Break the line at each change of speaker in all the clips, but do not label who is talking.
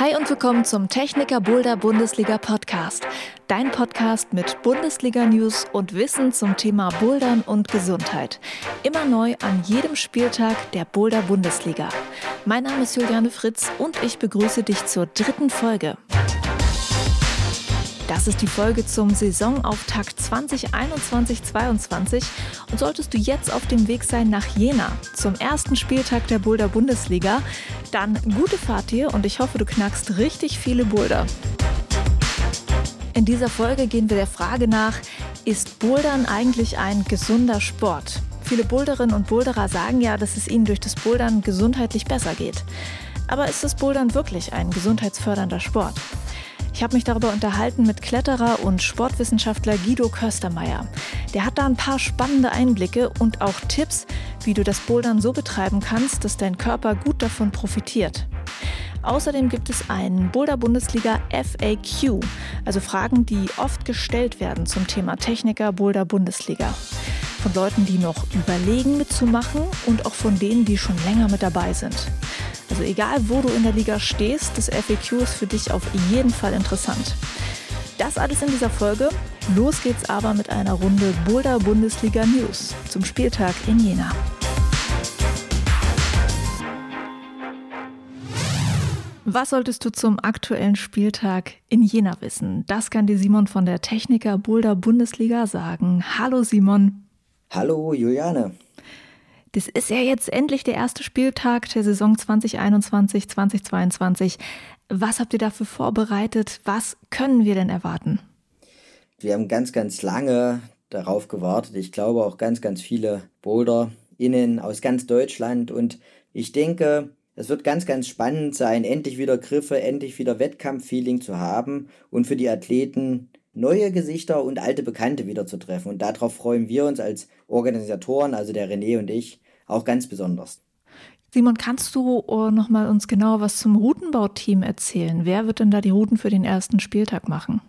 Hi und willkommen zum Techniker Boulder Bundesliga Podcast. Dein Podcast mit Bundesliga News und Wissen zum Thema Bouldern und Gesundheit. Immer neu an jedem Spieltag der Boulder Bundesliga. Mein Name ist Juliane Fritz und ich begrüße dich zur dritten Folge. Das ist die Folge zum Saisonauftakt 2021-22 und solltest du jetzt auf dem Weg sein nach Jena zum ersten Spieltag der Boulder Bundesliga, dann gute Fahrt dir und ich hoffe, du knackst richtig viele Boulder. In dieser Folge gehen wir der Frage nach, ist Bouldern eigentlich ein gesunder Sport? Viele Boulderinnen und Boulderer sagen ja, dass es ihnen durch das Bouldern gesundheitlich besser geht. Aber ist das Bouldern wirklich ein gesundheitsfördernder Sport? Ich habe mich darüber unterhalten mit Kletterer und Sportwissenschaftler Guido Köstermeier. Der hat da ein paar spannende Einblicke und auch Tipps, wie du das Bouldern so betreiben kannst, dass dein Körper gut davon profitiert. Außerdem gibt es einen Boulder Bundesliga FAQ, also Fragen, die oft gestellt werden zum Thema Techniker Boulder Bundesliga. Von Leuten, die noch überlegen mitzumachen und auch von denen, die schon länger mit dabei sind. Also egal, wo du in der Liga stehst, das FAQ ist für dich auf jeden Fall interessant. Das alles in dieser Folge. Los geht's aber mit einer Runde Boulder Bundesliga News zum Spieltag in Jena. Was solltest du zum aktuellen Spieltag in Jena wissen? Das kann dir Simon von der Techniker Boulder Bundesliga sagen. Hallo Simon.
Hallo Juliane.
Das ist ja jetzt endlich der erste Spieltag der Saison 2021, 2022. Was habt ihr dafür vorbereitet? Was können wir denn erwarten?
Wir haben ganz, ganz lange darauf gewartet. Ich glaube auch ganz, ganz viele BoulderInnen aus ganz Deutschland. Und ich denke, es wird ganz, ganz spannend sein, endlich wieder Griffe, endlich wieder Wettkampffeeling zu haben und für die Athleten neue Gesichter und alte Bekannte wiederzutreffen. Und darauf freuen wir uns als Organisatoren, also der René und ich, auch ganz besonders.
Simon, kannst du uh, noch mal uns genauer was zum Routenbauteam erzählen? Wer wird denn da die Routen für den ersten Spieltag machen?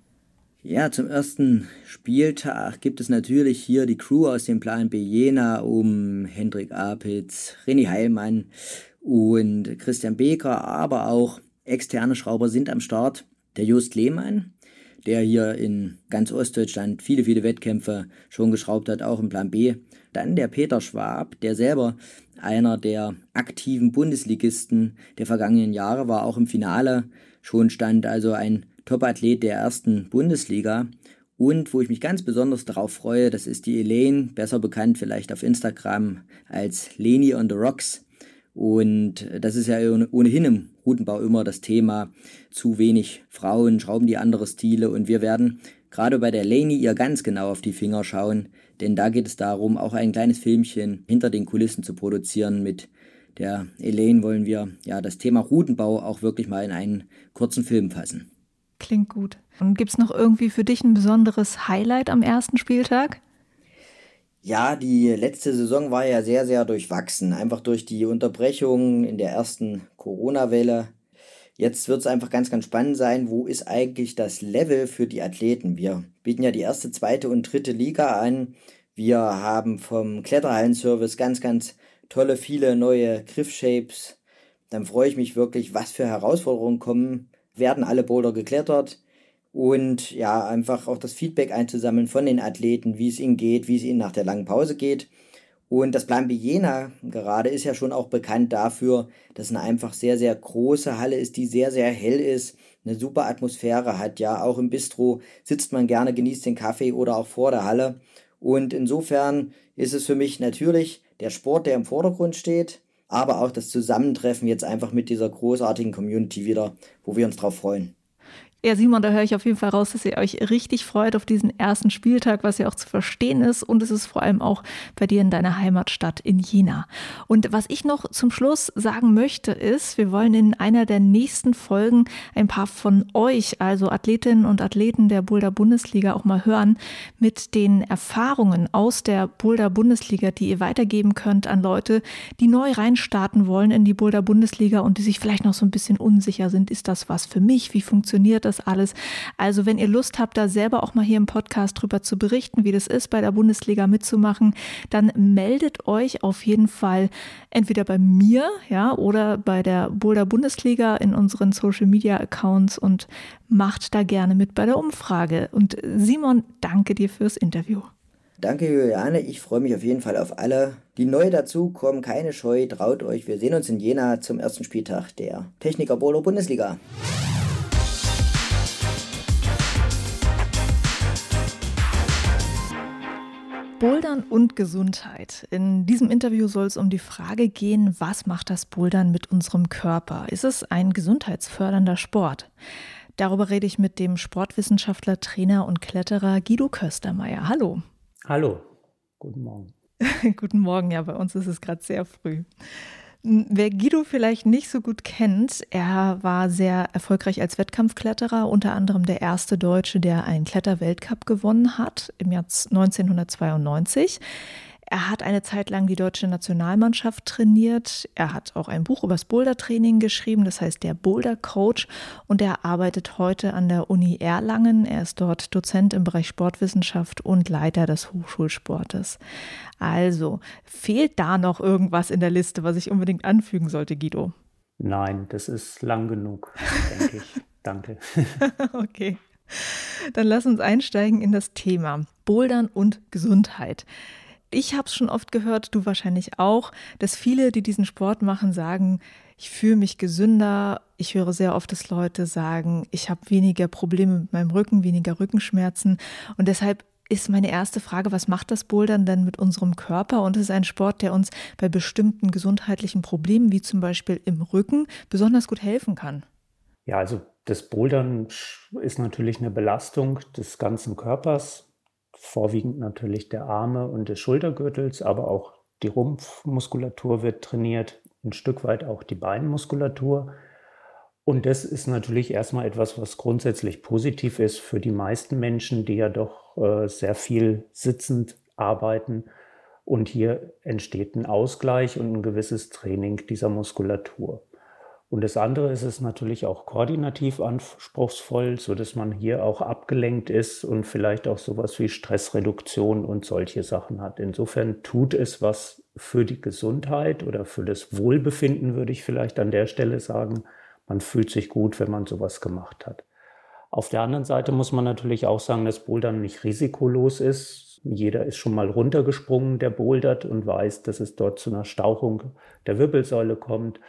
Ja, zum ersten Spieltag gibt es natürlich hier die Crew aus dem Plan B Jena um Hendrik Apitz, René Heilmann und Christian Beker, aber auch externe Schrauber sind am Start. Der Just Lehmann, der hier in ganz Ostdeutschland viele, viele Wettkämpfe schon geschraubt hat, auch im Plan B. Dann der Peter Schwab, der selber einer der aktiven Bundesligisten der vergangenen Jahre war, auch im Finale schon stand, also ein Topathlet der ersten Bundesliga. Und wo ich mich ganz besonders darauf freue, das ist die Elaine, besser bekannt vielleicht auf Instagram als Leni on the Rocks. Und das ist ja ohnehin im Routenbau immer das Thema, zu wenig Frauen schrauben die andere Stile und wir werden gerade bei der Laney ihr ganz genau auf die Finger schauen, denn da geht es darum, auch ein kleines Filmchen hinter den Kulissen zu produzieren. Mit der Elaine wollen wir ja das Thema Routenbau auch wirklich mal in einen kurzen Film fassen.
Klingt gut. Und gibt es noch irgendwie für dich ein besonderes Highlight am ersten Spieltag?
Ja, die letzte Saison war ja sehr, sehr durchwachsen. Einfach durch die Unterbrechung in der ersten Corona-Welle. Jetzt wird es einfach ganz, ganz spannend sein, wo ist eigentlich das Level für die Athleten? Wir bieten ja die erste, zweite und dritte Liga an. Wir haben vom Kletterhallenservice ganz, ganz tolle, viele neue Griffshapes. Dann freue ich mich wirklich, was für Herausforderungen kommen. Werden alle Boulder geklettert? Und ja, einfach auch das Feedback einzusammeln von den Athleten, wie es ihnen geht, wie es ihnen nach der langen Pause geht. Und das Plan B Jena gerade ist ja schon auch bekannt dafür, dass es eine einfach sehr, sehr große Halle ist, die sehr, sehr hell ist, eine super Atmosphäre hat. Ja, auch im Bistro sitzt man gerne, genießt den Kaffee oder auch vor der Halle. Und insofern ist es für mich natürlich der Sport, der im Vordergrund steht, aber auch das Zusammentreffen jetzt einfach mit dieser großartigen Community wieder, wo wir uns drauf freuen.
Ja, Simon, da höre ich auf jeden Fall raus, dass ihr euch richtig freut auf diesen ersten Spieltag, was ja auch zu verstehen ist. Und es ist vor allem auch bei dir in deiner Heimatstadt in Jena. Und was ich noch zum Schluss sagen möchte, ist, wir wollen in einer der nächsten Folgen ein paar von euch, also Athletinnen und Athleten der Boulder Bundesliga, auch mal hören mit den Erfahrungen aus der Boulder Bundesliga, die ihr weitergeben könnt an Leute, die neu reinstarten wollen in die Boulder Bundesliga und die sich vielleicht noch so ein bisschen unsicher sind. Ist das was für mich? Wie funktioniert das? Das alles? Also wenn ihr Lust habt, da selber auch mal hier im Podcast drüber zu berichten, wie das ist, bei der Bundesliga mitzumachen, dann meldet euch auf jeden Fall entweder bei mir, ja, oder bei der Boulder Bundesliga in unseren Social Media Accounts und macht da gerne mit bei der Umfrage. Und Simon, danke dir fürs Interview.
Danke, Juliane. Ich freue mich auf jeden Fall auf alle, die neu dazukommen. Keine Scheu, traut euch. Wir sehen uns in Jena zum ersten Spieltag der Techniker Bowler Bundesliga.
Bouldern und Gesundheit. In diesem Interview soll es um die Frage gehen, was macht das Bouldern mit unserem Körper? Ist es ein gesundheitsfördernder Sport? Darüber rede ich mit dem Sportwissenschaftler, Trainer und Kletterer Guido Köstermeier. Hallo.
Hallo, guten Morgen.
guten Morgen, ja, bei uns ist es gerade sehr früh. Wer Guido vielleicht nicht so gut kennt, er war sehr erfolgreich als Wettkampfkletterer, unter anderem der erste Deutsche, der einen Kletterweltcup gewonnen hat im Jahr 1992. Er hat eine Zeit lang die deutsche Nationalmannschaft trainiert. Er hat auch ein Buch über das Bouldertraining geschrieben, das heißt der Boulder Coach. Und er arbeitet heute an der Uni Erlangen. Er ist dort Dozent im Bereich Sportwissenschaft und Leiter des Hochschulsportes. Also, fehlt da noch irgendwas in der Liste, was ich unbedingt anfügen sollte, Guido?
Nein, das ist lang genug, denke ich. Danke.
okay. Dann lass uns einsteigen in das Thema Bouldern und Gesundheit. Ich habe es schon oft gehört, du wahrscheinlich auch, dass viele, die diesen Sport machen, sagen, ich fühle mich gesünder. Ich höre sehr oft, dass Leute sagen, ich habe weniger Probleme mit meinem Rücken, weniger Rückenschmerzen. Und deshalb ist meine erste Frage, was macht das Bouldern denn mit unserem Körper? Und es ist ein Sport, der uns bei bestimmten gesundheitlichen Problemen, wie zum Beispiel im Rücken, besonders gut helfen kann.
Ja, also das Bouldern ist natürlich eine Belastung des ganzen Körpers vorwiegend natürlich der Arme und des Schultergürtels, aber auch die Rumpfmuskulatur wird trainiert, ein Stück weit auch die Beinmuskulatur. Und das ist natürlich erstmal etwas, was grundsätzlich positiv ist für die meisten Menschen, die ja doch äh, sehr viel sitzend arbeiten. Und hier entsteht ein Ausgleich und ein gewisses Training dieser Muskulatur. Und das andere ist es natürlich auch koordinativ anspruchsvoll, so dass man hier auch abgelenkt ist und vielleicht auch sowas wie Stressreduktion und solche Sachen hat. Insofern tut es was für die Gesundheit oder für das Wohlbefinden, würde ich vielleicht an der Stelle sagen. Man fühlt sich gut, wenn man sowas gemacht hat. Auf der anderen Seite muss man natürlich auch sagen, dass Bouldern nicht risikolos ist. Jeder ist schon mal runtergesprungen, der bouldert und weiß, dass es dort zu einer Stauchung der Wirbelsäule kommt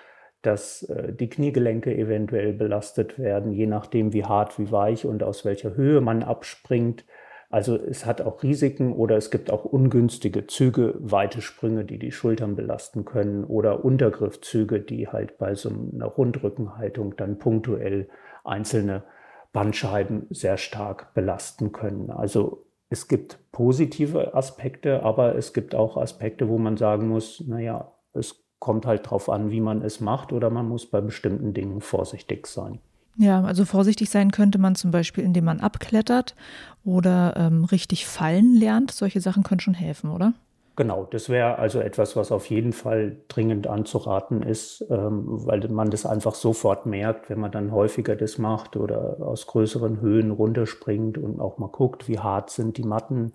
dass äh, die Kniegelenke eventuell belastet werden, je nachdem wie hart, wie weich und aus welcher Höhe man abspringt. Also es hat auch Risiken oder es gibt auch ungünstige Züge, weite Sprünge, die die Schultern belasten können oder Untergriffzüge, die halt bei so einer Rundrückenhaltung dann punktuell einzelne Bandscheiben sehr stark belasten können. Also es gibt positive Aspekte, aber es gibt auch Aspekte, wo man sagen muss, naja, es kommt halt drauf an, wie man es macht oder man muss bei bestimmten Dingen vorsichtig sein.
Ja, also vorsichtig sein könnte man zum Beispiel, indem man abklettert oder ähm, richtig fallen lernt. Solche Sachen können schon helfen, oder?
Genau, das wäre also etwas, was auf jeden Fall dringend anzuraten ist, ähm, weil man das einfach sofort merkt, wenn man dann häufiger das macht oder aus größeren Höhen runterspringt und auch mal guckt, wie hart sind die Matten,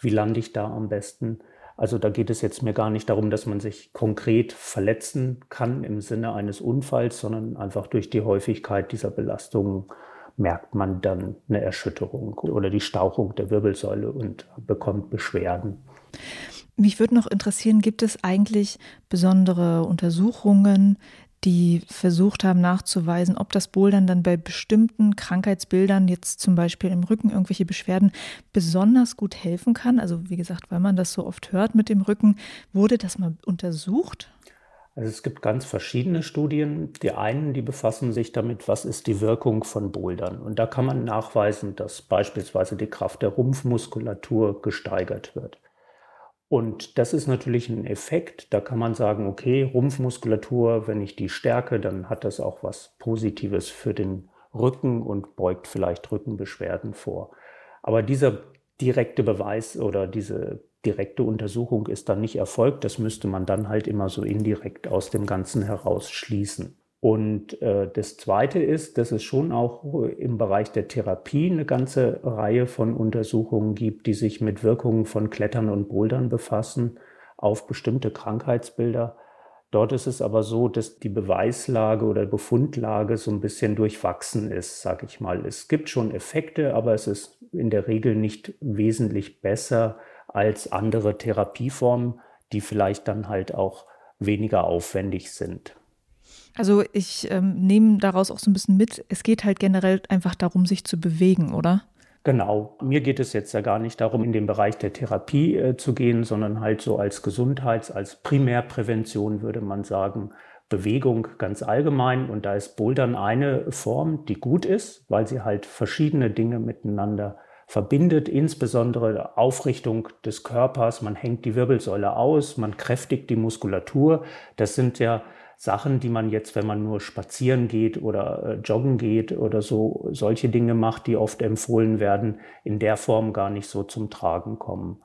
wie lande ich da am besten. Also da geht es jetzt mir gar nicht darum, dass man sich konkret verletzen kann im Sinne eines Unfalls, sondern einfach durch die Häufigkeit dieser Belastung merkt man dann eine Erschütterung oder die Stauchung der Wirbelsäule und bekommt Beschwerden.
Mich würde noch interessieren, gibt es eigentlich besondere Untersuchungen, die versucht haben nachzuweisen, ob das Bouldern dann bei bestimmten Krankheitsbildern, jetzt zum Beispiel im Rücken irgendwelche Beschwerden, besonders gut helfen kann. Also wie gesagt, weil man das so oft hört mit dem Rücken, wurde das mal untersucht?
Also es gibt ganz verschiedene Studien. Die einen, die befassen sich damit, was ist die Wirkung von Bouldern. Und da kann man nachweisen, dass beispielsweise die Kraft der Rumpfmuskulatur gesteigert wird. Und das ist natürlich ein Effekt. Da kann man sagen, okay, Rumpfmuskulatur, wenn ich die stärke, dann hat das auch was Positives für den Rücken und beugt vielleicht Rückenbeschwerden vor. Aber dieser direkte Beweis oder diese direkte Untersuchung ist dann nicht erfolgt. Das müsste man dann halt immer so indirekt aus dem Ganzen heraus schließen. Und äh, das Zweite ist, dass es schon auch im Bereich der Therapie eine ganze Reihe von Untersuchungen gibt, die sich mit Wirkungen von Klettern und Bouldern befassen auf bestimmte Krankheitsbilder. Dort ist es aber so, dass die Beweislage oder Befundlage so ein bisschen durchwachsen ist, sage ich mal. Es gibt schon Effekte, aber es ist in der Regel nicht wesentlich besser als andere Therapieformen, die vielleicht dann halt auch weniger aufwendig sind.
Also ich ähm, nehme daraus auch so ein bisschen mit, es geht halt generell einfach darum, sich zu bewegen, oder?
Genau. Mir geht es jetzt ja gar nicht darum, in den Bereich der Therapie äh, zu gehen, sondern halt so als Gesundheits-, als Primärprävention würde man sagen, Bewegung ganz allgemein. Und da ist Bouldern eine Form, die gut ist, weil sie halt verschiedene Dinge miteinander verbindet, insbesondere Aufrichtung des Körpers. Man hängt die Wirbelsäule aus, man kräftigt die Muskulatur. Das sind ja Sachen, die man jetzt, wenn man nur spazieren geht oder äh, joggen geht oder so, solche Dinge macht, die oft empfohlen werden, in der Form gar nicht so zum Tragen kommen.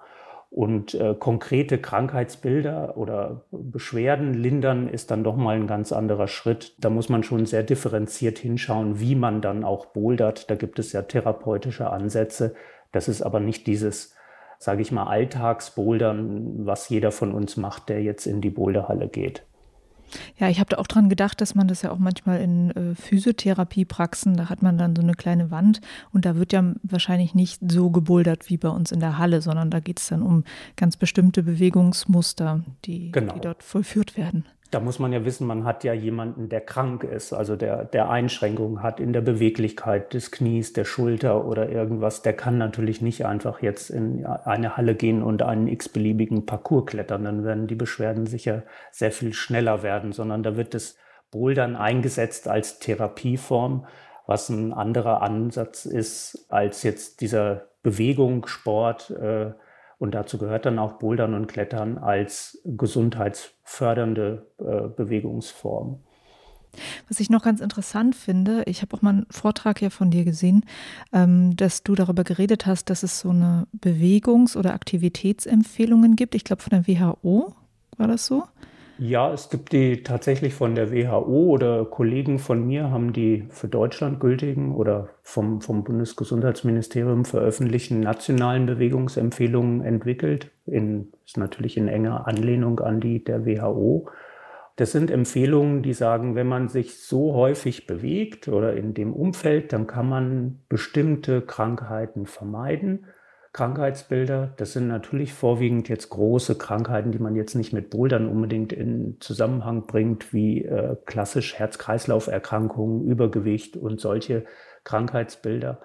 Und äh, konkrete Krankheitsbilder oder Beschwerden lindern ist dann doch mal ein ganz anderer Schritt. Da muss man schon sehr differenziert hinschauen, wie man dann auch bouldert. Da gibt es ja therapeutische Ansätze. Das ist aber nicht dieses, sage ich mal, Alltagsbouldern, was jeder von uns macht, der jetzt in die Boulderhalle geht.
Ja, ich habe da auch dran gedacht, dass man das ja auch manchmal in äh, Physiotherapiepraxen, da hat man dann so eine kleine Wand und da wird ja wahrscheinlich nicht so gebouldert wie bei uns in der Halle, sondern da geht es dann um ganz bestimmte Bewegungsmuster, die, genau. die dort vollführt werden.
Da muss man ja wissen, man hat ja jemanden, der krank ist, also der, der Einschränkungen hat in der Beweglichkeit des Knies, der Schulter oder irgendwas. Der kann natürlich nicht einfach jetzt in eine Halle gehen und einen x-beliebigen Parcours klettern. Dann werden die Beschwerden sicher sehr viel schneller werden, sondern da wird das Bouldern eingesetzt als Therapieform, was ein anderer Ansatz ist als jetzt dieser Bewegungssport. Äh, und dazu gehört dann auch Bouldern und Klettern als gesundheitsfördernde äh, Bewegungsform.
Was ich noch ganz interessant finde, ich habe auch mal einen Vortrag ja von dir gesehen, ähm, dass du darüber geredet hast, dass es so eine Bewegungs- oder Aktivitätsempfehlungen gibt. Ich glaube von der WHO war das so?
Ja, es gibt die tatsächlich von der WHO oder Kollegen von mir haben die für Deutschland gültigen oder vom, vom Bundesgesundheitsministerium veröffentlichten nationalen Bewegungsempfehlungen entwickelt. In, ist natürlich in enger Anlehnung an die der WHO. Das sind Empfehlungen, die sagen, wenn man sich so häufig bewegt oder in dem Umfeld, dann kann man bestimmte Krankheiten vermeiden. Krankheitsbilder. Das sind natürlich vorwiegend jetzt große Krankheiten, die man jetzt nicht mit Bouldern unbedingt in Zusammenhang bringt, wie äh, klassisch Herz-Kreislauf-Erkrankungen, Übergewicht und solche Krankheitsbilder.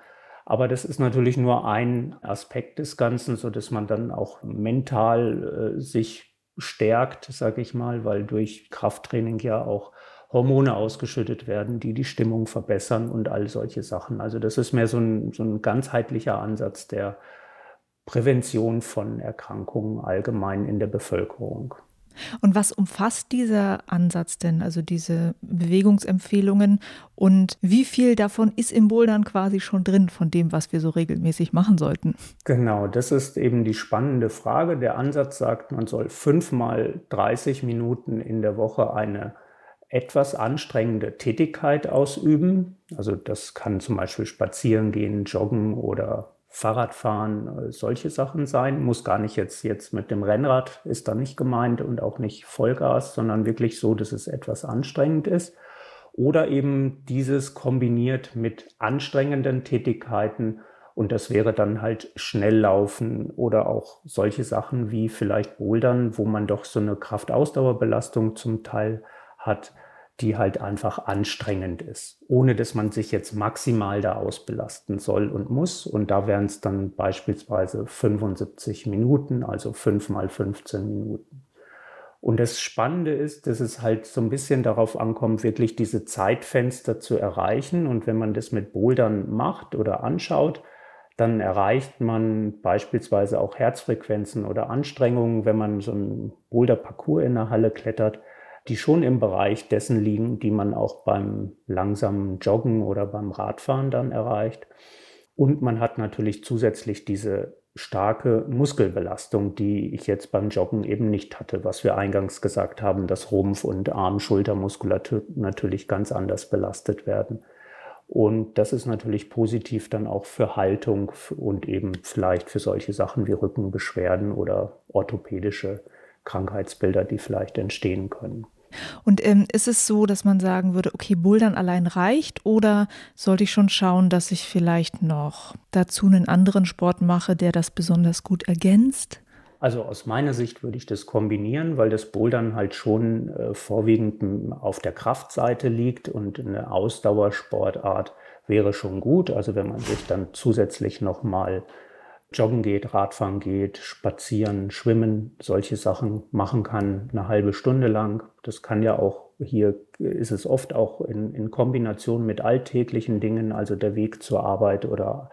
Aber das ist natürlich nur ein Aspekt des Ganzen, so dass man dann auch mental äh, sich stärkt, sage ich mal, weil durch Krafttraining ja auch Hormone ausgeschüttet werden, die die Stimmung verbessern und all solche Sachen. Also das ist mehr so ein, so ein ganzheitlicher Ansatz, der Prävention von Erkrankungen allgemein in der Bevölkerung.
Und was umfasst dieser Ansatz denn, also diese Bewegungsempfehlungen und wie viel davon ist im Bouldern quasi schon drin von dem, was wir so regelmäßig machen sollten?
Genau, das ist eben die spannende Frage. Der Ansatz sagt, man soll fünfmal 30 Minuten in der Woche eine etwas anstrengende Tätigkeit ausüben. Also das kann zum Beispiel spazieren gehen, joggen oder Fahrradfahren, äh, solche Sachen sein. Muss gar nicht jetzt, jetzt mit dem Rennrad, ist da nicht gemeint und auch nicht Vollgas, sondern wirklich so, dass es etwas anstrengend ist. Oder eben dieses kombiniert mit anstrengenden Tätigkeiten und das wäre dann halt Schnelllaufen oder auch solche Sachen wie vielleicht Bouldern, wo man doch so eine Kraftausdauerbelastung zum Teil hat die halt einfach anstrengend ist, ohne dass man sich jetzt maximal da ausbelasten soll und muss. Und da wären es dann beispielsweise 75 Minuten, also 5 mal 15 Minuten. Und das Spannende ist, dass es halt so ein bisschen darauf ankommt, wirklich diese Zeitfenster zu erreichen. Und wenn man das mit Bouldern macht oder anschaut, dann erreicht man beispielsweise auch Herzfrequenzen oder Anstrengungen, wenn man so einen Boulder-Parcours in der Halle klettert, die schon im Bereich dessen liegen, die man auch beim langsamen Joggen oder beim Radfahren dann erreicht. Und man hat natürlich zusätzlich diese starke Muskelbelastung, die ich jetzt beim Joggen eben nicht hatte, was wir eingangs gesagt haben, dass Rumpf- und Arm-Schultermuskulatur natürlich ganz anders belastet werden. Und das ist natürlich positiv dann auch für Haltung und eben vielleicht für solche Sachen wie Rückenbeschwerden oder orthopädische Krankheitsbilder, die vielleicht entstehen können.
Und ähm, ist es so, dass man sagen würde, okay, Bouldern allein reicht oder sollte ich schon schauen, dass ich vielleicht noch dazu einen anderen Sport mache, der das besonders gut ergänzt?
Also aus meiner Sicht würde ich das kombinieren, weil das Bouldern halt schon äh, vorwiegend auf der Kraftseite liegt und eine Ausdauersportart wäre schon gut. Also wenn man sich dann zusätzlich nochmal joggen geht, Radfahren geht, spazieren, schwimmen, solche Sachen machen kann, eine halbe Stunde lang. Das kann ja auch, hier ist es oft auch in, in Kombination mit alltäglichen Dingen, also der Weg zur Arbeit oder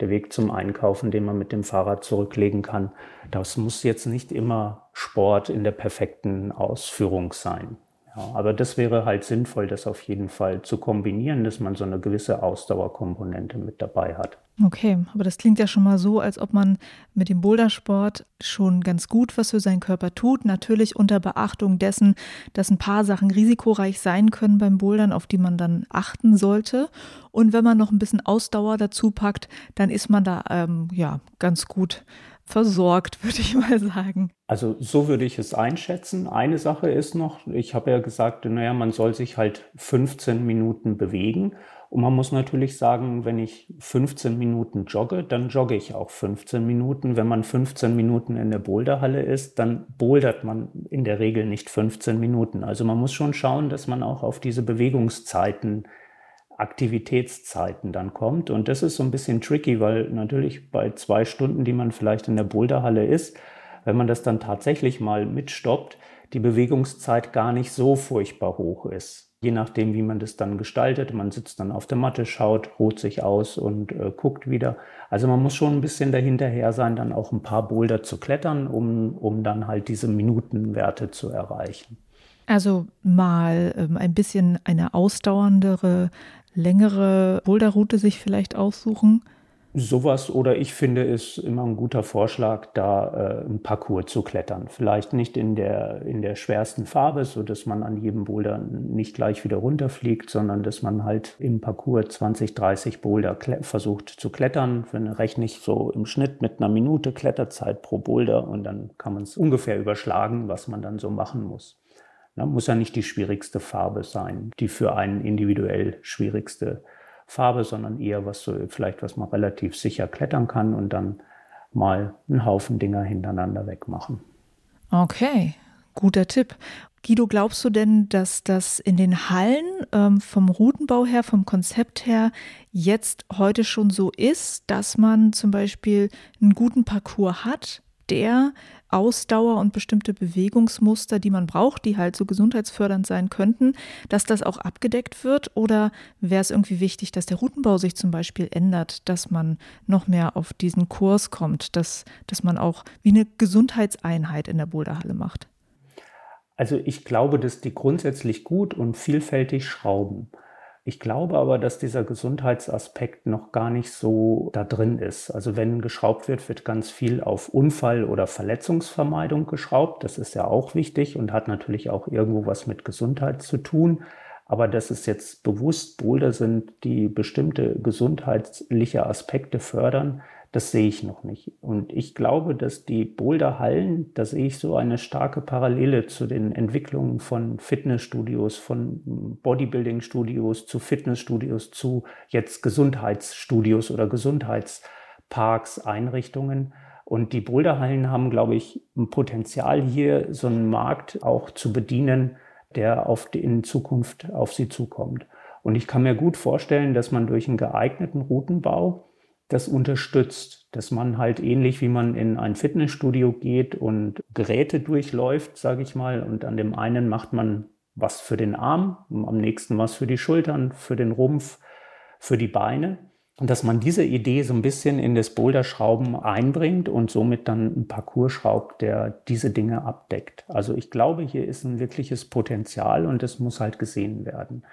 der Weg zum Einkaufen, den man mit dem Fahrrad zurücklegen kann. Das muss jetzt nicht immer Sport in der perfekten Ausführung sein. Ja, aber das wäre halt sinnvoll, das auf jeden Fall zu kombinieren, dass man so eine gewisse Ausdauerkomponente mit dabei hat.
Okay, aber das klingt ja schon mal so, als ob man mit dem Bouldersport schon ganz gut was für seinen Körper tut. Natürlich unter Beachtung dessen, dass ein paar Sachen risikoreich sein können beim Bouldern, auf die man dann achten sollte. Und wenn man noch ein bisschen Ausdauer dazu packt, dann ist man da ähm, ja ganz gut versorgt, würde ich mal sagen.
Also so würde ich es einschätzen. Eine Sache ist noch, ich habe ja gesagt, naja, man soll sich halt 15 Minuten bewegen. Und man muss natürlich sagen, wenn ich 15 Minuten jogge, dann jogge ich auch 15 Minuten. Wenn man 15 Minuten in der Boulderhalle ist, dann bouldert man in der Regel nicht 15 Minuten. Also man muss schon schauen, dass man auch auf diese Bewegungszeiten Aktivitätszeiten dann kommt. Und das ist so ein bisschen tricky, weil natürlich bei zwei Stunden, die man vielleicht in der Boulderhalle ist, wenn man das dann tatsächlich mal mitstoppt, die Bewegungszeit gar nicht so furchtbar hoch ist. Je nachdem, wie man das dann gestaltet. Man sitzt dann auf der Matte, schaut, ruht sich aus und äh, guckt wieder. Also man muss schon ein bisschen dahinterher sein, dann auch ein paar Boulder zu klettern, um, um dann halt diese Minutenwerte zu erreichen.
Also mal ähm, ein bisschen eine ausdauerndere längere Boulderroute sich vielleicht aussuchen?
Sowas oder ich finde es immer ein guter Vorschlag, da äh, ein Parcours zu klettern. Vielleicht nicht in der, in der schwersten Farbe, so dass man an jedem Boulder nicht gleich wieder runterfliegt, sondern dass man halt im Parcours 20, 30 Boulder versucht zu klettern. Wenn rechne ich so im Schnitt mit einer Minute Kletterzeit pro Boulder und dann kann man es ungefähr überschlagen, was man dann so machen muss. Na, muss ja nicht die schwierigste Farbe sein, die für einen individuell schwierigste Farbe, sondern eher was so, vielleicht was man relativ sicher klettern kann und dann mal einen Haufen Dinger hintereinander wegmachen.
Okay, guter Tipp. Guido, glaubst du denn, dass das in den Hallen ähm, vom Routenbau her, vom Konzept her jetzt heute schon so ist, dass man zum Beispiel einen guten Parcours hat, der Ausdauer und bestimmte Bewegungsmuster, die man braucht, die halt so gesundheitsfördernd sein könnten, dass das auch abgedeckt wird? Oder wäre es irgendwie wichtig, dass der Routenbau sich zum Beispiel ändert, dass man noch mehr auf diesen Kurs kommt, dass, dass man auch wie eine Gesundheitseinheit in der Boulderhalle macht?
Also ich glaube, dass die grundsätzlich gut und vielfältig schrauben. Ich glaube aber, dass dieser Gesundheitsaspekt noch gar nicht so da drin ist. Also wenn geschraubt wird, wird ganz viel auf Unfall- oder Verletzungsvermeidung geschraubt. Das ist ja auch wichtig und hat natürlich auch irgendwo was mit Gesundheit zu tun. Aber dass es jetzt bewusst Boulder sind, die bestimmte gesundheitliche Aspekte fördern, das sehe ich noch nicht. Und ich glaube, dass die Boulderhallen, da sehe ich so eine starke Parallele zu den Entwicklungen von Fitnessstudios, von Bodybuilding-Studios zu Fitnessstudios zu jetzt Gesundheitsstudios oder Gesundheitsparks, Einrichtungen. Und die Boulderhallen haben, glaube ich, ein Potenzial hier, so einen Markt auch zu bedienen, der auf die, in Zukunft auf sie zukommt. Und ich kann mir gut vorstellen, dass man durch einen geeigneten Routenbau das unterstützt, dass man halt ähnlich wie man in ein Fitnessstudio geht und Geräte durchläuft, sage ich mal, und an dem einen macht man was für den Arm, am nächsten was für die Schultern, für den Rumpf, für die Beine. Und dass man diese Idee so ein bisschen in das Boulderschrauben einbringt und somit dann ein Parcours schraubt, der diese Dinge abdeckt. Also ich glaube, hier ist ein wirkliches Potenzial und es muss halt gesehen werden.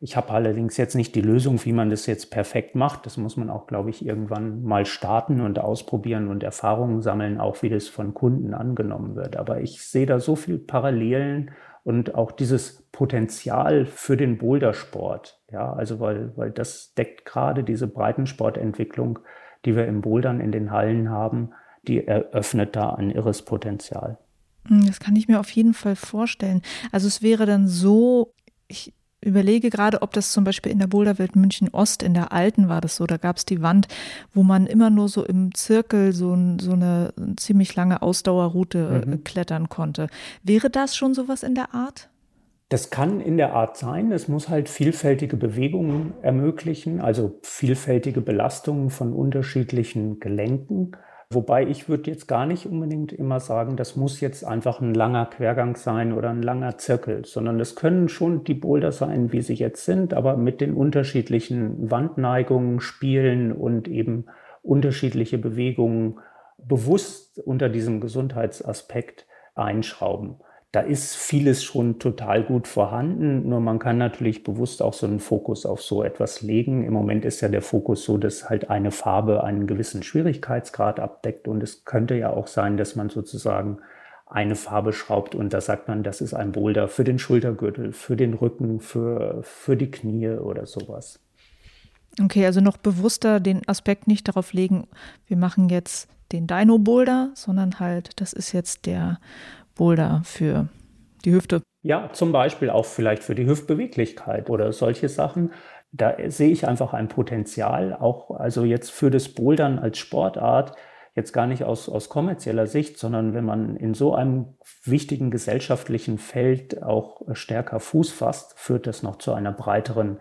Ich habe allerdings jetzt nicht die Lösung, wie man das jetzt perfekt macht. Das muss man auch, glaube ich, irgendwann mal starten und ausprobieren und Erfahrungen sammeln, auch wie das von Kunden angenommen wird. Aber ich sehe da so viel Parallelen und auch dieses Potenzial für den Bouldersport. Ja, also weil, weil das deckt gerade diese Breitensportentwicklung, die wir im Bouldern in den Hallen haben, die eröffnet da ein irres Potenzial.
Hm, das kann ich mir auf jeden Fall vorstellen. Also es wäre dann so, ich überlege gerade, ob das zum Beispiel in der Boulderwelt München Ost, in der alten war das so, da gab es die Wand, wo man immer nur so im Zirkel so, so eine ziemlich lange Ausdauerroute äh, mhm. klettern konnte. Wäre das schon sowas in der Art?
Das kann in der Art sein. Es muss halt vielfältige Bewegungen ermöglichen, also vielfältige Belastungen von unterschiedlichen Gelenken. Wobei ich würde jetzt gar nicht unbedingt immer sagen, das muss jetzt einfach ein langer Quergang sein oder ein langer Zirkel, sondern es können schon die Boulder sein, wie sie jetzt sind, aber mit den unterschiedlichen Wandneigungen spielen und eben unterschiedliche Bewegungen bewusst unter diesem Gesundheitsaspekt einschrauben da ist vieles schon total gut vorhanden, nur man kann natürlich bewusst auch so einen Fokus auf so etwas legen. Im Moment ist ja der Fokus so, dass halt eine Farbe einen gewissen Schwierigkeitsgrad abdeckt und es könnte ja auch sein, dass man sozusagen eine Farbe schraubt und da sagt man, das ist ein Boulder für den Schultergürtel, für den Rücken, für, für die Knie oder sowas.
Okay, also noch bewusster den Aspekt nicht darauf legen, wir machen jetzt den Dino-Boulder, sondern halt, das ist jetzt der Boulder für die Hüfte.
Ja, zum Beispiel auch vielleicht für die Hüftbeweglichkeit oder solche Sachen. Da sehe ich einfach ein Potenzial, auch also jetzt für das Bouldern als Sportart, jetzt gar nicht aus, aus kommerzieller Sicht, sondern wenn man in so einem wichtigen gesellschaftlichen Feld auch stärker Fuß fasst, führt das noch zu einer breiteren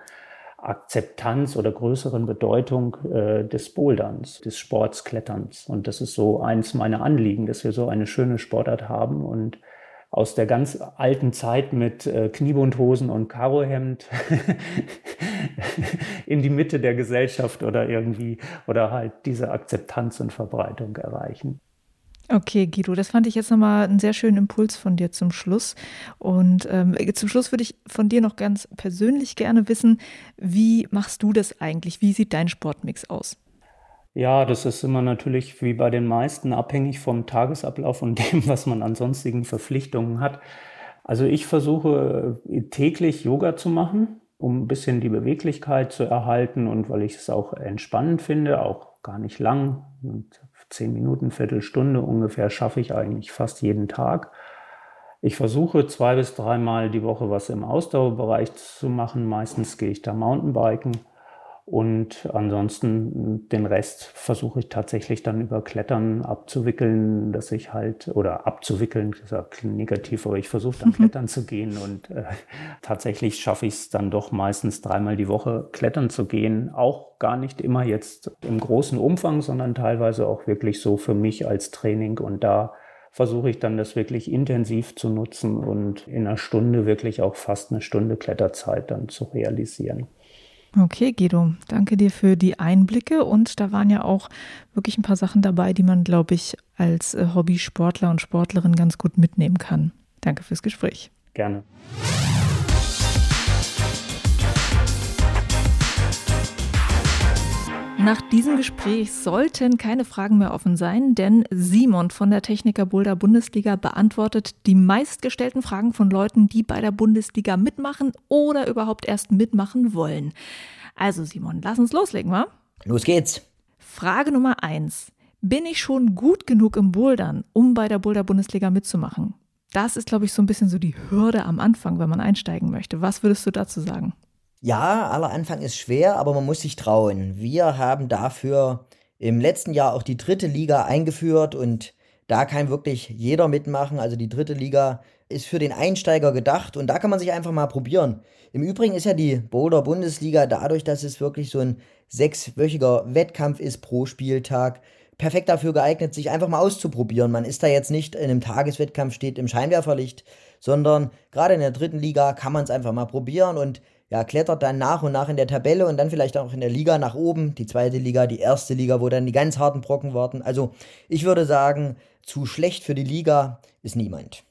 Akzeptanz oder größeren Bedeutung äh, des Boulderns, des Sportskletterns. Und das ist so eins meiner Anliegen, dass wir so eine schöne Sportart haben und aus der ganz alten Zeit mit äh, Kniebundhosen und Karohemd in die Mitte der Gesellschaft oder irgendwie oder halt diese Akzeptanz und Verbreitung erreichen.
Okay, Guido, das fand ich jetzt nochmal einen sehr schönen Impuls von dir zum Schluss. Und ähm, zum Schluss würde ich von dir noch ganz persönlich gerne wissen, wie machst du das eigentlich? Wie sieht dein Sportmix aus?
Ja, das ist immer natürlich wie bei den meisten abhängig vom Tagesablauf und dem, was man an sonstigen Verpflichtungen hat. Also ich versuche äh, täglich Yoga zu machen, um ein bisschen die Beweglichkeit zu erhalten und weil ich es auch entspannend finde, auch gar nicht lang. Und zehn Minuten, Viertelstunde ungefähr schaffe ich eigentlich fast jeden Tag. Ich versuche zwei bis dreimal die Woche was im Ausdauerbereich zu machen. Meistens gehe ich da Mountainbiken und ansonsten den Rest versuche ich tatsächlich dann über Klettern abzuwickeln, dass ich halt, oder abzuwickeln, ist negativ, aber ich versuche dann klettern zu gehen und äh, tatsächlich schaffe ich es dann doch meistens dreimal die Woche klettern zu gehen. Auch gar nicht immer jetzt im großen Umfang, sondern teilweise auch wirklich so für mich als Training und da versuche ich dann das wirklich intensiv zu nutzen und in einer Stunde wirklich auch fast eine Stunde Kletterzeit dann zu realisieren.
Okay, Guido, danke dir für die Einblicke. Und da waren ja auch wirklich ein paar Sachen dabei, die man, glaube ich, als äh, Hobbysportler und Sportlerin ganz gut mitnehmen kann. Danke fürs Gespräch.
Gerne.
Nach diesem Gespräch sollten keine Fragen mehr offen sein, denn Simon von der Techniker Boulder Bundesliga beantwortet die meistgestellten Fragen von Leuten, die bei der Bundesliga mitmachen oder überhaupt erst mitmachen wollen. Also Simon, lass uns loslegen, wa?
Los geht's.
Frage Nummer eins. Bin ich schon gut genug im Bouldern, um bei der Boulder Bundesliga mitzumachen? Das ist, glaube ich, so ein bisschen so die Hürde am Anfang, wenn man einsteigen möchte. Was würdest du dazu sagen?
Ja, aller Anfang ist schwer, aber man muss sich trauen. Wir haben dafür im letzten Jahr auch die dritte Liga eingeführt und da kann wirklich jeder mitmachen. Also die dritte Liga ist für den Einsteiger gedacht und da kann man sich einfach mal probieren. Im Übrigen ist ja die Boulder Bundesliga dadurch, dass es wirklich so ein sechswöchiger Wettkampf ist pro Spieltag, perfekt dafür geeignet, sich einfach mal auszuprobieren. Man ist da jetzt nicht in einem Tageswettkampf, steht im Scheinwerferlicht, sondern gerade in der dritten Liga kann man es einfach mal probieren und ja, klettert dann nach und nach in der Tabelle und dann vielleicht auch in der Liga nach oben. Die zweite Liga, die erste Liga, wo dann die ganz harten Brocken warten. Also ich würde sagen, zu schlecht für die Liga ist niemand.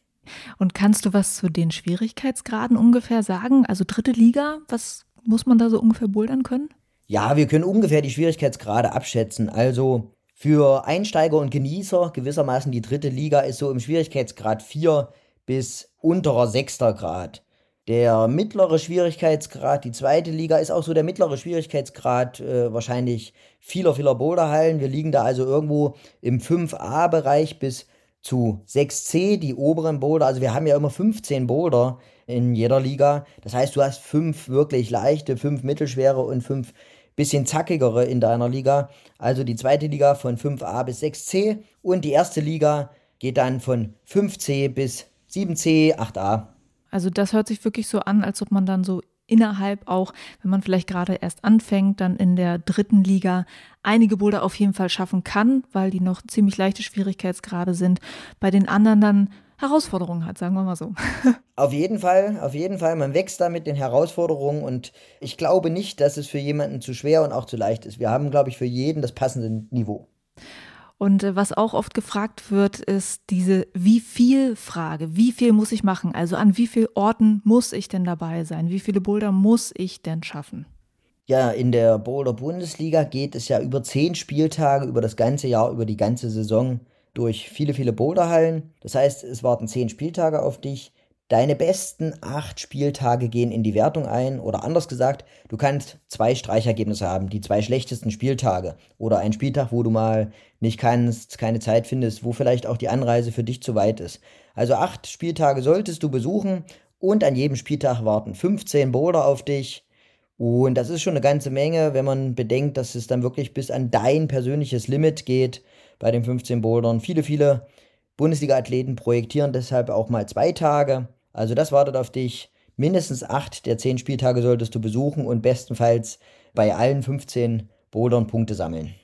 Und kannst du was zu den Schwierigkeitsgraden ungefähr sagen? Also dritte Liga, was muss man da so ungefähr bouldern können?
Ja, wir können ungefähr die Schwierigkeitsgrade abschätzen. Also für Einsteiger und Genießer gewissermaßen die dritte Liga ist so im Schwierigkeitsgrad 4 bis unterer 6. Grad. Der mittlere Schwierigkeitsgrad, die zweite Liga, ist auch so der mittlere Schwierigkeitsgrad äh, wahrscheinlich vieler, vieler Boulderhallen. Wir liegen da also irgendwo im 5a-Bereich bis zu 6c, die oberen Boulder. Also wir haben ja immer 15 Boulder in jeder Liga. Das heißt, du hast fünf wirklich leichte, fünf mittelschwere und fünf bisschen zackigere in deiner Liga. Also die zweite Liga von 5a bis 6c und die erste Liga geht dann von 5c bis 7c, 8a.
Also das hört sich wirklich so an, als ob man dann so innerhalb auch, wenn man vielleicht gerade erst anfängt, dann in der dritten Liga einige Boulder auf jeden Fall schaffen kann, weil die noch ziemlich leichte Schwierigkeitsgrade sind. Bei den anderen dann Herausforderungen hat, sagen wir mal so.
Auf jeden Fall, auf jeden Fall. Man wächst da mit den Herausforderungen und ich glaube nicht, dass es für jemanden zu schwer und auch zu leicht ist. Wir haben, glaube ich, für jeden das passende Niveau.
Und äh, was auch oft gefragt wird, ist diese wie viel Frage. Wie viel muss ich machen? Also an wie vielen Orten muss ich denn dabei sein? Wie viele Boulder muss ich denn schaffen?
Ja, in der Boulder Bundesliga geht es ja über zehn Spieltage, über das ganze Jahr, über die ganze Saison durch viele, viele Boulderhallen. Das heißt, es warten zehn Spieltage auf dich. Deine besten acht Spieltage gehen in die Wertung ein. Oder anders gesagt, du kannst zwei Streichergebnisse haben, die zwei schlechtesten Spieltage. Oder ein Spieltag, wo du mal nicht kannst, keine Zeit findest, wo vielleicht auch die Anreise für dich zu weit ist. Also acht Spieltage solltest du besuchen und an jedem Spieltag warten 15 Boulder auf dich. Und das ist schon eine ganze Menge, wenn man bedenkt, dass es dann wirklich bis an dein persönliches Limit geht bei den 15 Bouldern. Viele, viele Bundesliga-Athleten projektieren deshalb auch mal zwei Tage. Also das wartet auf dich. Mindestens acht der zehn Spieltage solltest du besuchen und bestenfalls bei allen 15 Bouldern Punkte sammeln.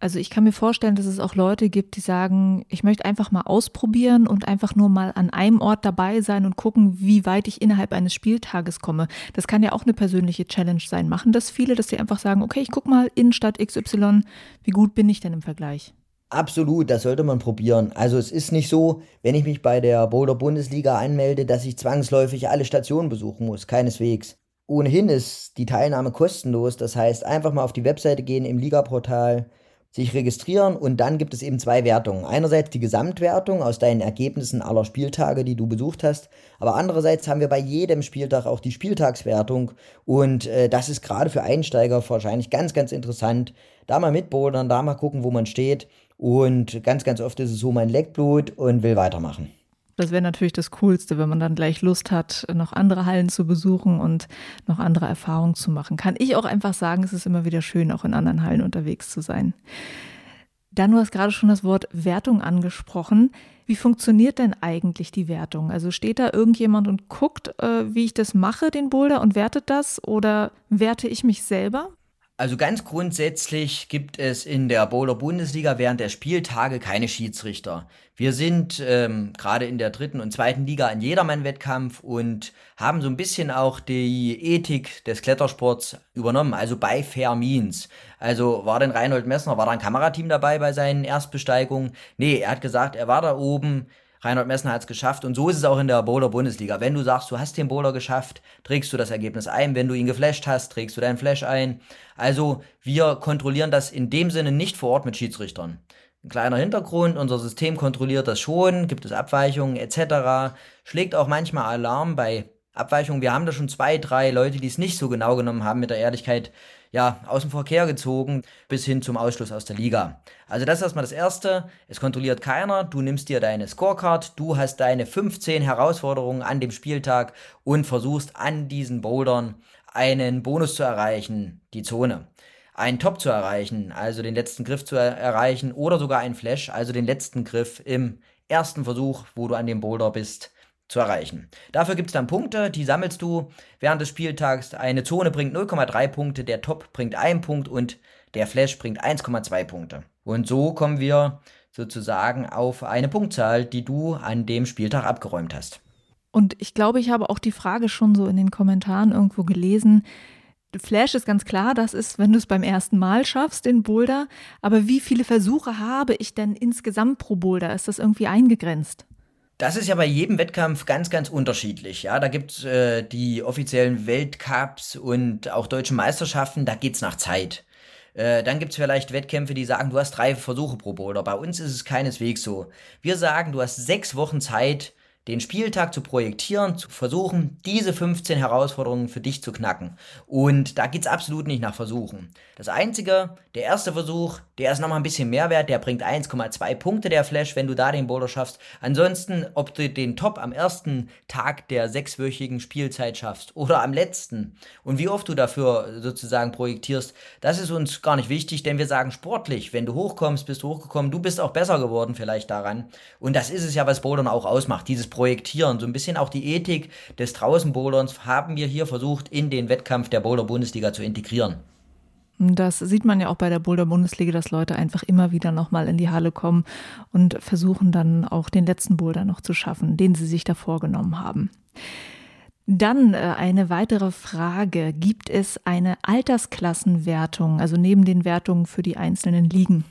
Also ich kann mir vorstellen, dass es auch Leute gibt, die sagen, ich möchte einfach mal ausprobieren und einfach nur mal an einem Ort dabei sein und gucken, wie weit ich innerhalb eines Spieltages komme. Das kann ja auch eine persönliche Challenge sein. Machen das viele, dass sie einfach sagen, okay, ich gucke mal Innenstadt XY, wie gut bin ich denn im Vergleich?
Absolut, das sollte man probieren. Also es ist nicht so, wenn ich mich bei der Boulder Bundesliga anmelde, dass ich zwangsläufig alle Stationen besuchen muss. Keineswegs. Ohnehin ist die Teilnahme kostenlos. Das heißt, einfach mal auf die Webseite gehen im Liga-Portal, sich registrieren und dann gibt es eben zwei Wertungen. Einerseits die Gesamtwertung aus deinen Ergebnissen aller Spieltage, die du besucht hast, aber andererseits haben wir bei jedem Spieltag auch die Spieltagswertung und äh, das ist gerade für Einsteiger wahrscheinlich ganz, ganz interessant. Da mal mitbouldern, da mal gucken, wo man steht und ganz, ganz oft ist es so, man leckt Blut und will weitermachen.
Das wäre natürlich das Coolste, wenn man dann gleich Lust hat, noch andere Hallen zu besuchen und noch andere Erfahrungen zu machen. Kann ich auch einfach sagen, es ist immer wieder schön, auch in anderen Hallen unterwegs zu sein. Dann, du hast gerade schon das Wort Wertung angesprochen. Wie funktioniert denn eigentlich die Wertung? Also steht da irgendjemand und guckt, äh, wie ich das mache, den Boulder, und wertet das? Oder werte ich mich selber?
Also ganz grundsätzlich gibt es in der Bowler Bundesliga während der Spieltage keine Schiedsrichter. Wir sind ähm, gerade in der dritten und zweiten Liga ein Jedermann-Wettkampf und haben so ein bisschen auch die Ethik des Klettersports übernommen, also bei Fair Means. Also war denn Reinhold Messner, war da ein Kamerateam dabei bei seinen Erstbesteigungen? Nee, er hat gesagt, er war da oben, Reinhold Messner hat es geschafft und so ist es auch in der Bowler Bundesliga. Wenn du sagst, du hast den Bowler geschafft, trägst du das Ergebnis ein. Wenn du ihn geflasht hast, trägst du deinen Flash ein. Also wir kontrollieren das in dem Sinne nicht vor Ort mit Schiedsrichtern. Ein kleiner Hintergrund, unser System kontrolliert das schon, gibt es Abweichungen etc. Schlägt auch manchmal Alarm bei Abweichungen. Wir haben da schon zwei, drei Leute, die es nicht so genau genommen haben mit der Ehrlichkeit ja, aus dem Verkehr gezogen bis hin zum Ausschluss aus der Liga. Also das ist erstmal das Erste. Es kontrolliert keiner. Du nimmst dir deine Scorecard, du hast deine 15 Herausforderungen an dem Spieltag und versuchst an diesen Bouldern einen Bonus zu erreichen, die Zone. Einen Top zu erreichen, also den letzten Griff zu er erreichen oder sogar einen Flash, also den letzten Griff im ersten Versuch, wo du an dem Boulder bist, zu erreichen. Dafür gibt es dann Punkte, die sammelst du während des Spieltags. Eine Zone bringt 0,3 Punkte, der Top bringt 1 Punkt und der Flash bringt 1,2 Punkte. Und so kommen wir sozusagen auf eine Punktzahl, die du an dem Spieltag abgeräumt hast.
Und ich glaube, ich habe auch die Frage schon so in den Kommentaren irgendwo gelesen. Flash ist ganz klar, das ist, wenn du es beim ersten Mal schaffst, den Boulder. Aber wie viele Versuche habe ich denn insgesamt pro Boulder? Ist das irgendwie eingegrenzt?
Das ist ja bei jedem Wettkampf ganz, ganz unterschiedlich. Ja, da gibt's äh, die offiziellen Weltcups und auch deutschen Meisterschaften, da geht's nach Zeit. Äh, dann gibt's vielleicht Wettkämpfe, die sagen, du hast drei Versuche pro Boulder. Bei uns ist es keineswegs so. Wir sagen, du hast sechs Wochen Zeit, den Spieltag zu projektieren, zu versuchen, diese 15 Herausforderungen für dich zu knacken. Und da geht's absolut nicht nach Versuchen. Das Einzige, der erste Versuch, der ist nochmal ein bisschen mehr wert, der bringt 1,2 Punkte der Flash, wenn du da den Boulder schaffst. Ansonsten, ob du den Top am ersten Tag der sechswöchigen Spielzeit schaffst oder am letzten und wie oft du dafür sozusagen projektierst, das ist uns gar nicht wichtig, denn wir sagen sportlich, wenn du hochkommst, bist du hochgekommen, du bist auch besser geworden vielleicht daran. Und das ist es ja, was Bouldern auch ausmacht, dieses Projektieren. So ein bisschen auch die Ethik des Draußenboulderns haben wir hier versucht, in den Wettkampf der Boulder-Bundesliga zu integrieren.
Das sieht man ja auch bei der Boulder-Bundesliga, dass Leute einfach immer wieder nochmal in die Halle kommen und versuchen dann auch den letzten Boulder noch zu schaffen, den sie sich da vorgenommen haben. Dann äh, eine weitere Frage. Gibt es eine Altersklassenwertung, also neben den Wertungen für die einzelnen Ligen?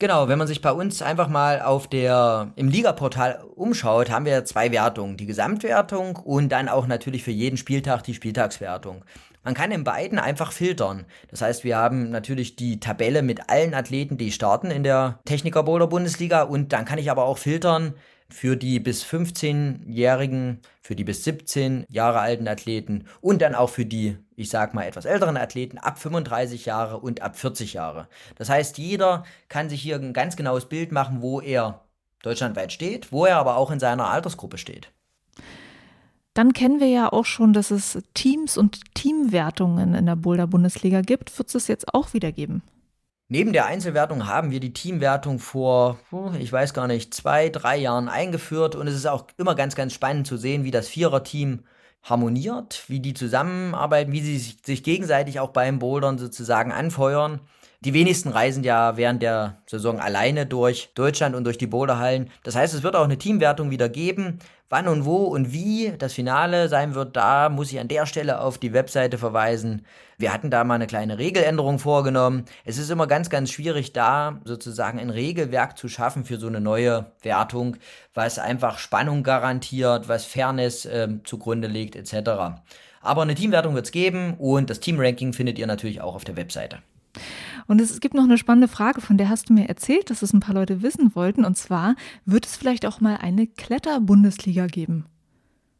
Genau, wenn man sich bei uns einfach mal auf der im Ligaportal umschaut, haben wir zwei Wertungen, die Gesamtwertung und dann auch natürlich für jeden Spieltag die Spieltagswertung. Man kann in beiden einfach filtern. Das heißt, wir haben natürlich die Tabelle mit allen Athleten, die starten in der Techniker Boulder Bundesliga und dann kann ich aber auch filtern, für die bis 15-Jährigen, für die bis 17 Jahre alten Athleten und dann auch für die, ich sag mal, etwas älteren Athleten ab 35 Jahre und ab 40 Jahre. Das heißt, jeder kann sich hier ein ganz genaues Bild machen, wo er deutschlandweit steht, wo er aber auch in seiner Altersgruppe steht.
Dann kennen wir ja auch schon, dass es Teams und Teamwertungen in der Boulder Bundesliga gibt. Wird es das jetzt auch wieder geben?
Neben der Einzelwertung haben wir die Teamwertung vor, ich weiß gar nicht, zwei, drei Jahren eingeführt und es ist auch immer ganz, ganz spannend zu sehen, wie das Vierer-Team harmoniert, wie die zusammenarbeiten, wie sie sich gegenseitig auch beim Bouldern sozusagen anfeuern. Die wenigsten reisen ja während der Saison alleine durch Deutschland und durch die Boulderhallen. Das heißt, es wird auch eine Teamwertung wieder geben. Wann und wo und wie das Finale sein wird, da muss ich an der Stelle auf die Webseite verweisen. Wir hatten da mal eine kleine Regeländerung vorgenommen. Es ist immer ganz, ganz schwierig, da sozusagen ein Regelwerk zu schaffen für so eine neue Wertung, was einfach Spannung garantiert, was Fairness äh, zugrunde legt, etc. Aber eine Teamwertung wird es geben und das Teamranking findet ihr natürlich auch auf der Webseite.
Und es gibt noch eine spannende Frage, von der hast du mir erzählt, dass es ein paar Leute wissen wollten. Und zwar, wird es vielleicht auch mal eine Kletter-Bundesliga geben?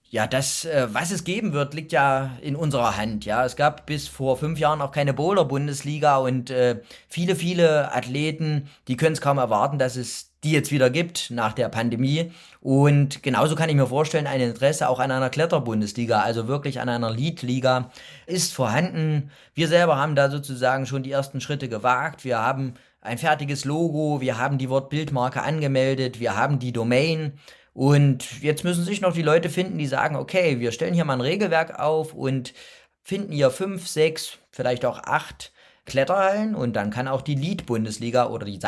Ja, das, äh, was es geben wird, liegt ja in unserer Hand. Ja, es gab bis vor fünf Jahren auch keine Boulder-Bundesliga und äh, viele, viele Athleten, die können es kaum erwarten, dass es die jetzt wieder gibt nach der Pandemie. Und genauso kann ich mir vorstellen, ein Interesse auch an einer Kletterbundesliga, also wirklich an einer Lead-Liga, ist vorhanden. Wir selber haben da sozusagen schon die ersten Schritte gewagt. Wir haben ein fertiges Logo, wir haben die Wortbildmarke angemeldet, wir haben die Domain. Und jetzt müssen sich noch die Leute finden, die sagen, okay, wir stellen hier mal ein Regelwerk auf und finden hier fünf, sechs, vielleicht auch acht Kletterhallen und dann kann auch die Lead-Bundesliga oder die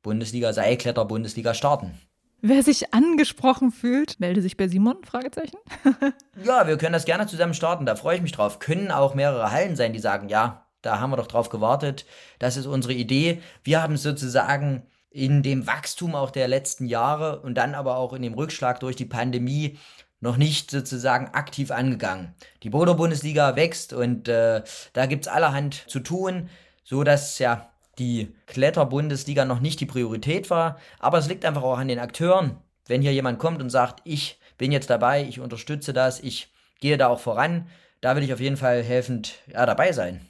Seil-Bundesliga, Seilkletter-Bundesliga starten.
Wer sich angesprochen fühlt, melde sich bei Simon? Fragezeichen.
ja, wir können das gerne zusammen starten. Da freue ich mich drauf. Können auch mehrere Hallen sein, die sagen, ja, da haben wir doch drauf gewartet. Das ist unsere Idee. Wir haben sozusagen in dem Wachstum auch der letzten Jahre und dann aber auch in dem Rückschlag durch die Pandemie noch nicht sozusagen aktiv angegangen. Die Boulder-Bundesliga wächst und äh, da gibt's allerhand zu tun, so dass ja die Kletter-Bundesliga noch nicht die Priorität war. Aber es liegt einfach auch an den Akteuren. Wenn hier jemand kommt und sagt, ich bin jetzt dabei, ich unterstütze das, ich gehe da auch voran, da will ich auf jeden Fall helfend ja, dabei sein.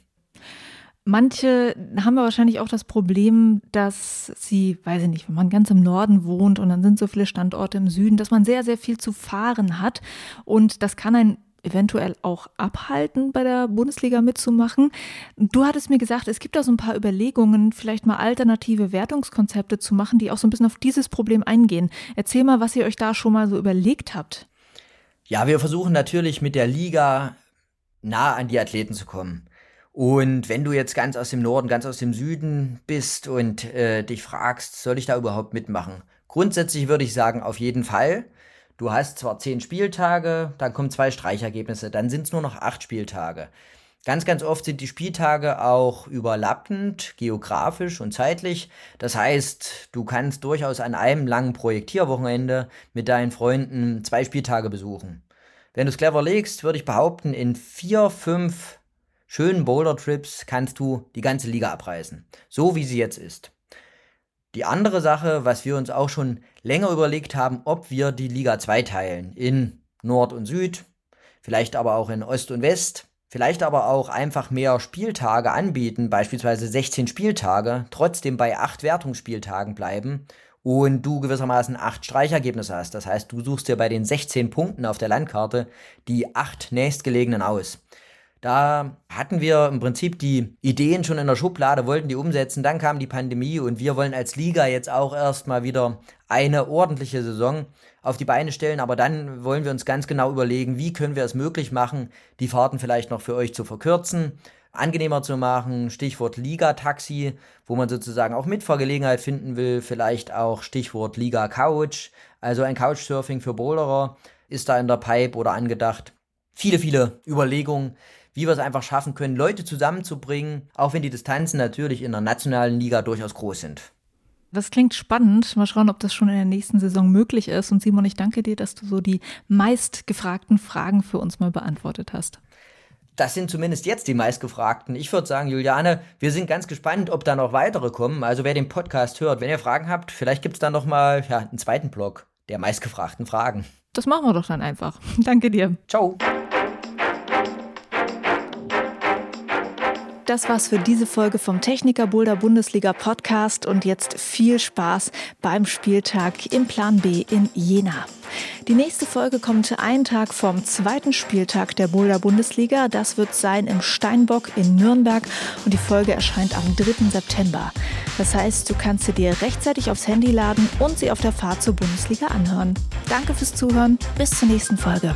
Manche haben aber wahrscheinlich auch das Problem, dass sie, weiß ich nicht, wenn man ganz im Norden wohnt und dann sind so viele Standorte im Süden, dass man sehr, sehr viel zu fahren hat. Und das kann einen eventuell auch abhalten, bei der Bundesliga mitzumachen. Du hattest mir gesagt, es gibt da so ein paar Überlegungen, vielleicht mal alternative Wertungskonzepte zu machen, die auch so ein bisschen auf dieses Problem eingehen. Erzähl mal, was ihr euch da schon mal so überlegt habt.
Ja, wir versuchen natürlich mit der Liga nah an die Athleten zu kommen. Und wenn du jetzt ganz aus dem Norden, ganz aus dem Süden bist und äh, dich fragst, soll ich da überhaupt mitmachen? Grundsätzlich würde ich sagen, auf jeden Fall. Du hast zwar zehn Spieltage, dann kommen zwei Streichergebnisse, dann sind es nur noch acht Spieltage. Ganz, ganz oft sind die Spieltage auch überlappend, geografisch und zeitlich. Das heißt, du kannst durchaus an einem langen Projektierwochenende mit deinen Freunden zwei Spieltage besuchen. Wenn du es clever legst, würde ich behaupten, in vier, fünf schönen Boulder-Trips kannst du die ganze Liga abreißen. So wie sie jetzt ist. Die andere Sache, was wir uns auch schon länger überlegt haben, ob wir die Liga zweiteilen in Nord und Süd, vielleicht aber auch in Ost und West Vielleicht aber auch einfach mehr Spieltage anbieten, beispielsweise 16 Spieltage, trotzdem bei 8 Wertungsspieltagen bleiben und du gewissermaßen 8 Streichergebnisse hast. Das heißt, du suchst dir bei den 16 Punkten auf der Landkarte die 8 nächstgelegenen aus. Da hatten wir im Prinzip die Ideen schon in der Schublade, wollten die umsetzen, dann kam die Pandemie und wir wollen als Liga jetzt auch erstmal wieder eine ordentliche Saison auf die Beine stellen, aber dann wollen wir uns ganz genau überlegen, wie können wir es möglich machen, die Fahrten vielleicht noch für euch zu verkürzen, angenehmer zu machen, Stichwort Liga-Taxi, wo man sozusagen auch Mitfahrgelegenheit finden will, vielleicht auch Stichwort Liga-Couch, also ein Couchsurfing für Bowlerer ist da in der Pipe oder angedacht. Viele, viele Überlegungen wie wir es einfach schaffen können, Leute zusammenzubringen, auch wenn die Distanzen natürlich in der nationalen Liga durchaus groß sind.
Das klingt spannend. Mal schauen, ob das schon in der nächsten Saison möglich ist. Und Simon, ich danke dir, dass du so die meistgefragten Fragen für uns mal beantwortet hast.
Das sind zumindest jetzt die meistgefragten. Ich würde sagen, Juliane, wir sind ganz gespannt, ob da noch weitere kommen. Also wer den Podcast hört, wenn ihr Fragen habt, vielleicht gibt es da noch mal ja, einen zweiten Blog der meistgefragten Fragen.
Das machen wir doch dann einfach. Danke dir.
Ciao.
Das war's für diese Folge vom Techniker Boulder Bundesliga Podcast und jetzt viel Spaß beim Spieltag im Plan B in Jena. Die nächste Folge kommt einen Tag vom zweiten Spieltag der Boulder Bundesliga. Das wird sein im Steinbock in Nürnberg und die Folge erscheint am 3. September. Das heißt, du kannst sie dir rechtzeitig aufs Handy laden und sie auf der Fahrt zur Bundesliga anhören. Danke fürs Zuhören. Bis zur nächsten Folge.